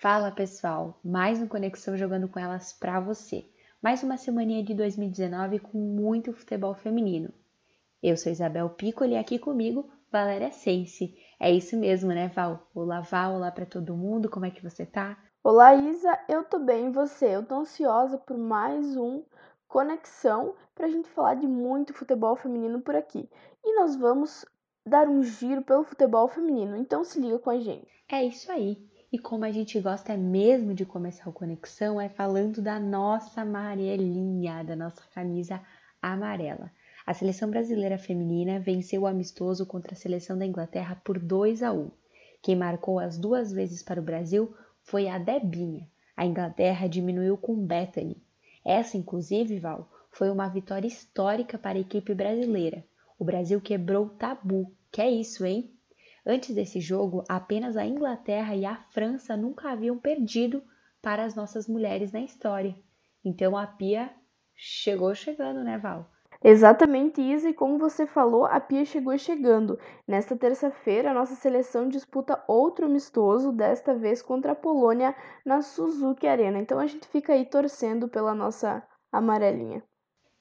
Fala pessoal, mais um Conexão jogando com elas pra você. Mais uma semaninha de 2019 com muito futebol feminino. Eu sou Isabel Piccoli e aqui comigo Valéria Sense. É isso mesmo, né, Val? Olá, Val, olá para todo mundo, como é que você tá? Olá, Isa, eu tô bem, e você? Eu tô ansiosa por mais um Conexão pra gente falar de muito futebol feminino por aqui. E nós vamos dar um giro pelo futebol feminino, então se liga com a gente. É isso aí. E como a gente gosta mesmo de começar o Conexão, é falando da nossa amarelinha, da nossa camisa amarela. A seleção brasileira feminina venceu o amistoso contra a seleção da Inglaterra por 2 a 1. Quem marcou as duas vezes para o Brasil foi a Debinha. A Inglaterra diminuiu com Bethany. Essa, inclusive, Val, foi uma vitória histórica para a equipe brasileira. O Brasil quebrou o tabu. Que é isso, hein? Antes desse jogo, apenas a Inglaterra e a França nunca haviam perdido para as nossas mulheres na história. Então a Pia chegou chegando, né, Val? Exatamente, Isa, e como você falou, a Pia chegou chegando. Nesta terça-feira, a nossa seleção disputa outro amistoso, desta vez contra a Polônia na Suzuki Arena. Então a gente fica aí torcendo pela nossa amarelinha.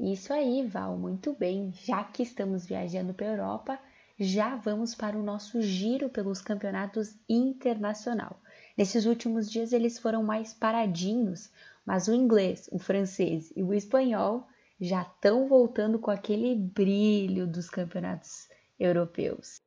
Isso aí, Val, muito bem. Já que estamos viajando para a Europa, já vamos para o nosso giro pelos campeonatos internacional. Nesses últimos dias eles foram mais paradinhos, mas o inglês, o francês e o espanhol já estão voltando com aquele brilho dos campeonatos europeus.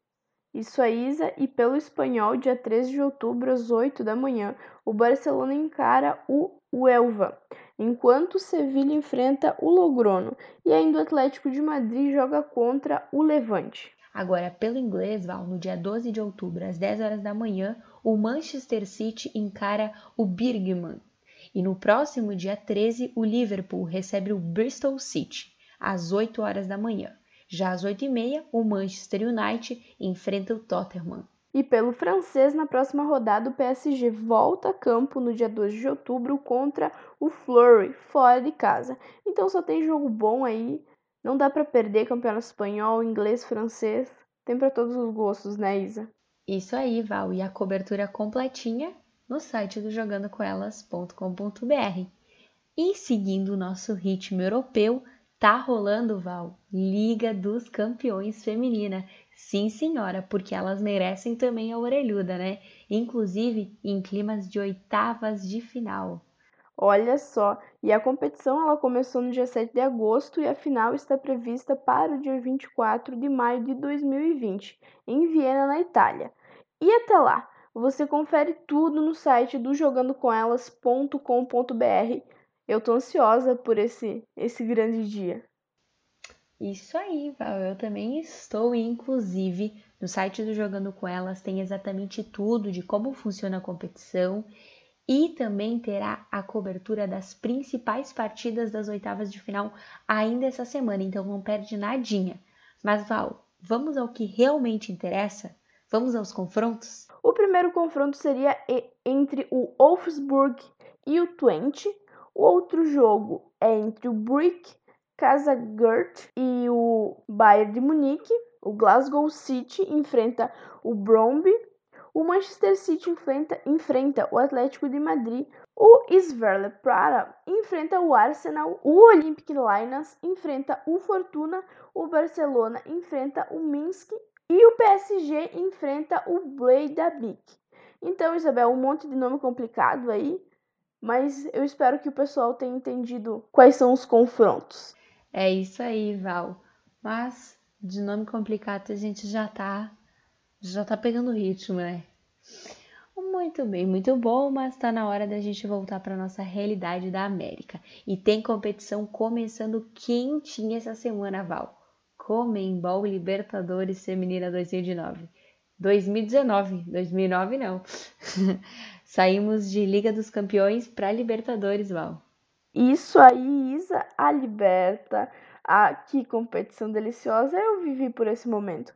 Isso aí, Isa, e pelo espanhol, dia 13 de outubro, às 8 da manhã, o Barcelona encara o Huelva, enquanto o Sevilha enfrenta o Logrono, e ainda o Atlético de Madrid joga contra o Levante. Agora, pelo inglês, Val, no dia 12 de outubro, às 10 horas da manhã, o Manchester City encara o Birmingham. E no próximo dia 13, o Liverpool recebe o Bristol City, às 8 horas da manhã. Já às 8 e meia, o Manchester United enfrenta o Tottenham. E pelo francês, na próxima rodada, o PSG volta a campo no dia 2 de outubro contra o Fleury, fora de casa. Então só tem jogo bom aí não dá para perder campeonato espanhol, inglês, francês. Tem para todos os gostos, né, Isa? Isso aí, Val. E a cobertura completinha no site do jogandocoelas.com.br. E seguindo o nosso ritmo europeu, tá rolando, Val, Liga dos Campeões Feminina. Sim, senhora, porque elas merecem também a orelhuda, né? Inclusive em climas de oitavas de final. Olha só, e a competição ela começou no dia 7 de agosto e a final está prevista para o dia 24 de maio de 2020, em Viena, na Itália. E até lá, você confere tudo no site do jogandocomelas.com.br. Eu tô ansiosa por esse esse grande dia. Isso aí, Val, eu também estou, inclusive no site do Jogando com Elas tem exatamente tudo de como funciona a competição e também terá a cobertura das principais partidas das oitavas de final ainda essa semana, então não perde nadinha. Mas Val, vamos ao que realmente interessa? Vamos aos confrontos? O primeiro confronto seria entre o Wolfsburg e o Twente. O outro jogo é entre o Brick Casagert e o Bayern de Munique. O Glasgow City enfrenta o Bromby o Manchester City enfrenta, enfrenta o Atlético de Madrid, o Sverle Praga enfrenta o Arsenal, o Olympic Lions enfrenta o Fortuna, o Barcelona enfrenta o Minsk e o PSG enfrenta o Breidablik. Então, Isabel, um monte de nome complicado aí, mas eu espero que o pessoal tenha entendido quais são os confrontos. É isso aí, Val. Mas de nome complicado a gente já tá já tá pegando ritmo, né? Muito bem, muito bom, mas tá na hora da gente voltar para nossa realidade da América. E tem competição começando quentinha essa semana, Val. Comembol Libertadores Feminina 2009. 2019, 2009 não. Saímos de Liga dos Campeões para Libertadores, Val. Isso aí, Isa, a Liberta. Ah, que competição deliciosa eu vivi por esse momento.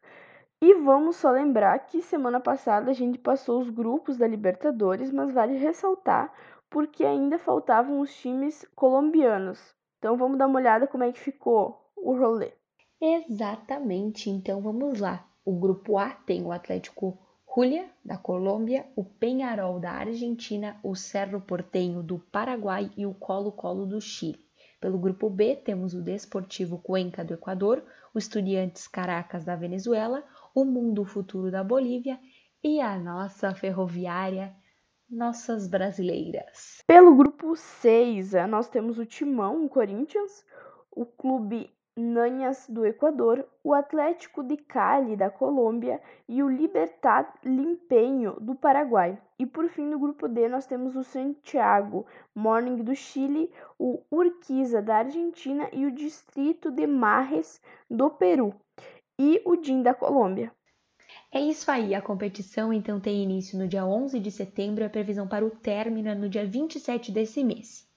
E vamos só lembrar que semana passada a gente passou os grupos da Libertadores, mas vale ressaltar porque ainda faltavam os times colombianos. Então vamos dar uma olhada como é que ficou o rolê. Exatamente, então vamos lá. O grupo A tem o Atlético Julia, da Colômbia, o Penharol da Argentina, o Cerro Portenho do Paraguai e o Colo-Colo do Chile. Pelo grupo B, temos o Desportivo Cuenca do Equador, o Estudiantes Caracas da Venezuela, o Mundo Futuro da Bolívia e a nossa ferroviária, nossas brasileiras. Pelo grupo 6, nós temos o Timão, o Corinthians, o Clube Nanhas do Equador, o Atlético de Cali da Colômbia e o Libertad Limpeño do Paraguai. E por fim, no grupo D, nós temos o Santiago Morning do Chile, o Urquiza da Argentina e o Distrito de Marres do Peru e o DIN da Colômbia. É isso aí, a competição então tem início no dia 11 de setembro e a previsão para o término é no dia 27 desse mês.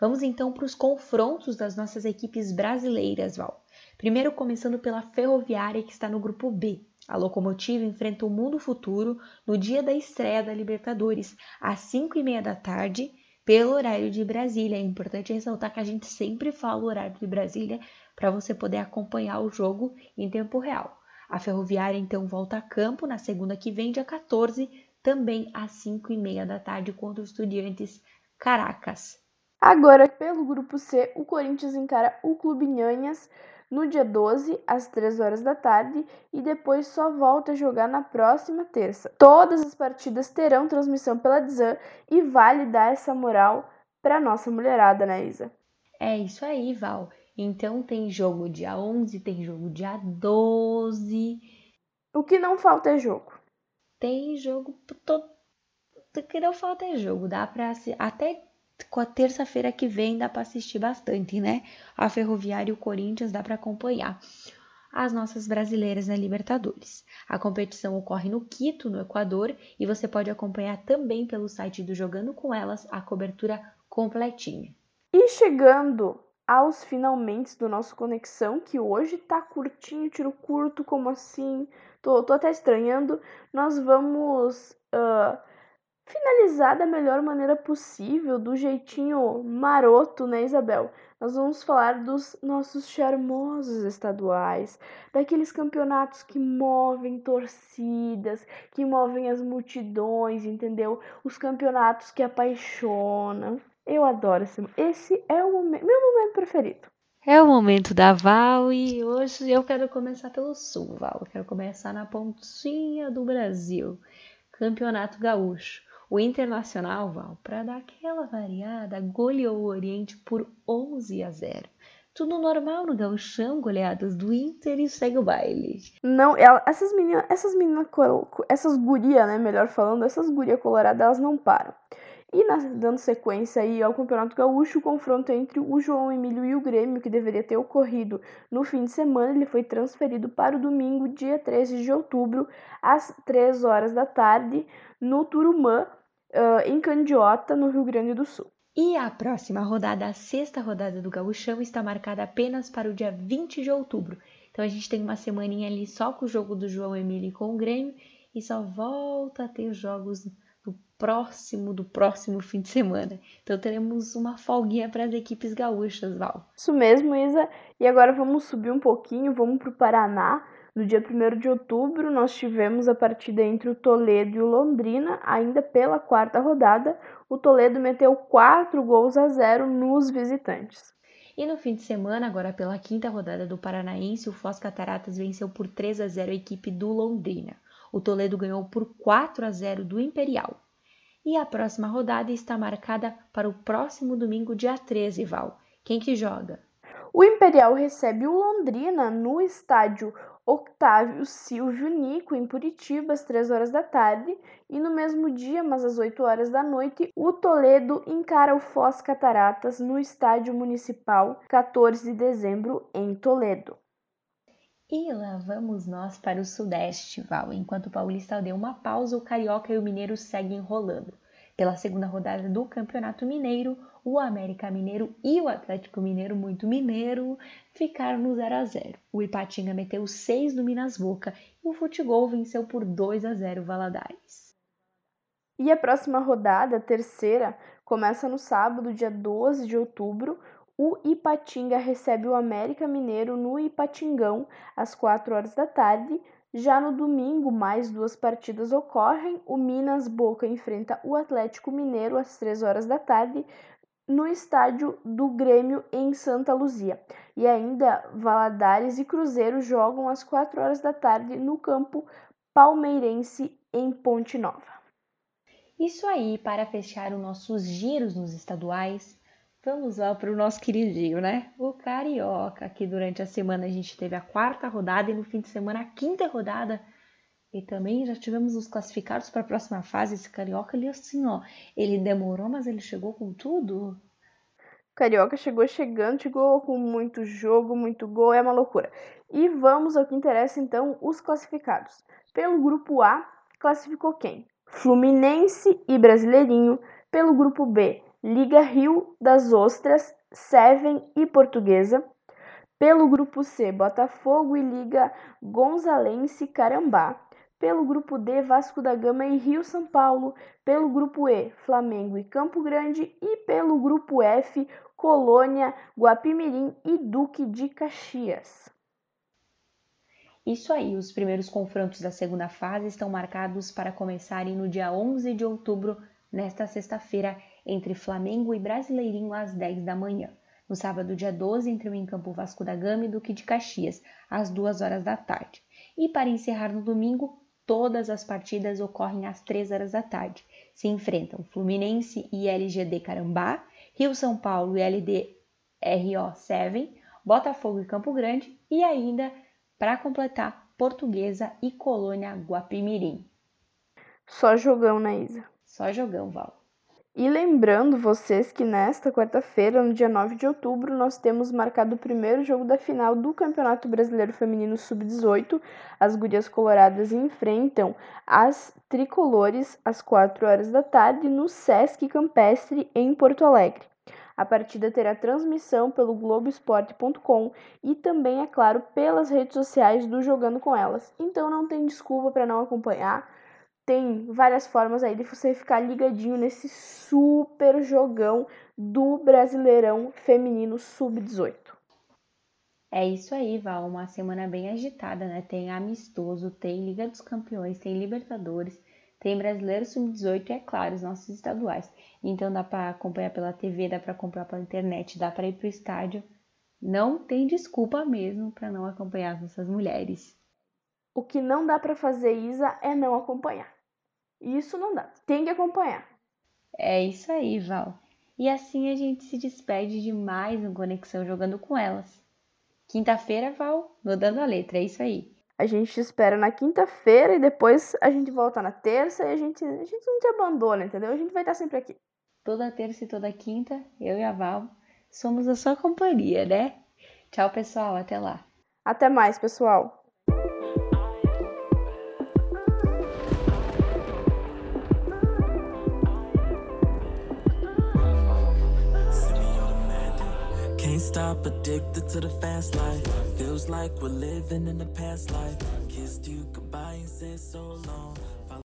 Vamos então para os confrontos das nossas equipes brasileiras, Val. Primeiro, começando pela Ferroviária, que está no grupo B. A locomotiva enfrenta o Mundo Futuro no dia da estreia da Libertadores, às 5 e meia da tarde, pelo horário de Brasília. É importante ressaltar que a gente sempre fala o horário de Brasília para você poder acompanhar o jogo em tempo real. A Ferroviária então volta a campo na segunda que vem, dia 14, também às 5 e meia da tarde, contra os Estudiantes Caracas. Agora, pelo grupo C, o Corinthians encara o Clube Nhanhas no dia 12, às 3 horas da tarde, e depois só volta a jogar na próxima terça. Todas as partidas terão transmissão pela Dzan e vale dar essa moral para nossa mulherada, né, Isa? É isso aí, Val. Então tem jogo dia 11, tem jogo dia 12. O que não falta é jogo. Tem jogo. O que não falta é jogo. Dá pra até com a terça-feira que vem dá para assistir bastante, né? A Ferroviária e o Corinthians dá para acompanhar as nossas brasileiras na Libertadores. A competição ocorre no Quito, no Equador, e você pode acompanhar também pelo site do Jogando com Elas a cobertura completinha. E chegando aos finalmente do nosso Conexão, que hoje tá curtinho, tiro curto, como assim? Tô, tô até estranhando. Nós vamos uh, finalizar da melhor maneira possível, do jeitinho maroto, né, Isabel? Nós vamos falar dos nossos charmosos estaduais, daqueles campeonatos que movem torcidas, que movem as multidões, entendeu? Os campeonatos que apaixonam. Eu adoro esse. Esse é o momento, meu momento preferido. É o momento da Val e hoje eu quero começar pelo Sul, Val. Eu quero começar na pontinha do Brasil. Campeonato Gaúcho. O Internacional, Val, para dar aquela variada, goleou o Oriente por 11 a 0. Tudo normal no gauchão, goleadas do Inter e segue o baile. Não, ela, essas meninas, essas meninas, essas gurias, né, melhor falando, essas gurias coloradas, elas não param. E na, dando sequência aí ao Campeonato Gaúcho, o confronto entre o João Emílio e o Grêmio, que deveria ter ocorrido no fim de semana, ele foi transferido para o domingo, dia 13 de outubro, às 3 horas da tarde, no Turumã, uh, em Candiota, no Rio Grande do Sul. E a próxima rodada, a sexta rodada do Gauchão, está marcada apenas para o dia 20 de outubro. Então a gente tem uma semaninha ali só com o jogo do João Emílio com o Grêmio e só volta a ter os jogos próximo do próximo fim de semana. Então teremos uma folguinha para as equipes gaúchas, Val. Isso mesmo, Isa. E agora vamos subir um pouquinho, vamos para o Paraná no dia 1 de outubro, nós tivemos a partida entre o Toledo e o Londrina, ainda pela quarta rodada. O Toledo meteu 4 gols a 0 nos visitantes. E no fim de semana, agora pela quinta rodada do Paranaense, o Foz Cataratas venceu por 3 a 0 a equipe do Londrina. O Toledo ganhou por 4 a 0 do Imperial. E a próxima rodada está marcada para o próximo domingo, dia 13, Val. Quem que joga? O Imperial recebe o Londrina no estádio Octávio Silvio Nico, em Curitiba, às 3 horas da tarde, e no mesmo dia, mas às 8 horas da noite, o Toledo encara o Foz Cataratas no Estádio Municipal, 14 de dezembro, em Toledo. E lá vamos nós para o Sudeste, Val. Enquanto o Paulista deu uma pausa, o Carioca e o Mineiro seguem rolando. Pela segunda rodada do Campeonato Mineiro, o América Mineiro e o Atlético Mineiro, muito mineiro, ficaram no 0 a 0. O Ipatinga meteu 6 no Minas Boca e o Futebol venceu por 2 a 0 Valadares. E a próxima rodada, a terceira, começa no sábado, dia 12 de outubro. O Ipatinga recebe o América Mineiro no Ipatingão às 4 horas da tarde. Já no domingo, mais duas partidas ocorrem. O Minas Boca enfrenta o Atlético Mineiro às 3 horas da tarde no estádio do Grêmio em Santa Luzia. E ainda Valadares e Cruzeiro jogam às 4 horas da tarde no campo palmeirense em Ponte Nova. Isso aí, para fechar os nossos giros nos estaduais, vamos lá para o nosso queridinho, né? O Carioca, que durante a semana a gente teve a quarta rodada e no fim de semana a quinta rodada. E também já tivemos os classificados para a próxima fase. Esse Carioca ali, assim, ó, ele demorou, mas ele chegou com tudo. O Carioca chegou chegando, chegou com muito jogo, muito gol, é uma loucura. E vamos ao que interessa então, os classificados. Pelo grupo A, classificou quem? Fluminense e Brasileirinho. Pelo grupo B, Liga Rio das Ostras, Seven e Portuguesa. Pelo grupo C, Botafogo e Liga Gonzalense Carambá. Pelo grupo D, Vasco da Gama e Rio São Paulo. Pelo grupo E, Flamengo e Campo Grande. E pelo grupo F, Colônia, Guapimirim e Duque de Caxias. Isso aí, os primeiros confrontos da segunda fase estão marcados para começarem no dia 11 de outubro, nesta sexta-feira, entre Flamengo e Brasileirinho às 10 da manhã. No sábado, dia 12, entre o Encampo Vasco da Gama e Duque de Caxias, às 2 horas da tarde. E para encerrar no domingo, todas as partidas ocorrem às 3 horas da tarde. Se enfrentam Fluminense e LGD Carambá, Rio São Paulo e LDRO 7, Botafogo e Campo Grande e ainda, para completar, Portuguesa e Colônia Guapimirim. Só jogão, né, Isa? Só jogão, Val. E lembrando vocês que nesta quarta-feira, no dia 9 de outubro, nós temos marcado o primeiro jogo da final do Campeonato Brasileiro Feminino Sub-18. As gurias coloradas enfrentam as tricolores às 4 horas da tarde no Sesc Campestre, em Porto Alegre. A partida terá transmissão pelo Globoesporte.com e também, é claro, pelas redes sociais do Jogando com Elas. Então não tem desculpa para não acompanhar tem várias formas aí de você ficar ligadinho nesse super jogão do Brasileirão Feminino Sub-18. É isso aí, Val. Uma semana bem agitada, né? Tem amistoso, tem Liga dos Campeões, tem Libertadores, tem Brasileiro Sub-18 e, é claro, os nossos estaduais. Então dá para acompanhar pela TV, dá para comprar pela internet, dá para ir pro estádio. Não tem desculpa mesmo para não acompanhar nossas mulheres. O que não dá para fazer, Isa, é não acompanhar. Isso não dá. Tem que acompanhar. É isso aí, Val. E assim a gente se despede de mais um Conexão Jogando com Elas. Quinta-feira, Val, mudando a letra, é isso aí. A gente te espera na quinta-feira e depois a gente volta na terça e a gente, a gente não te abandona, entendeu? A gente vai estar sempre aqui. Toda terça e toda quinta, eu e a Val somos a sua companhia, né? Tchau, pessoal. Até lá. Até mais, pessoal. Stop addicted to the fast life. Feels like we're living in the past life. Kissed you goodbye and said so long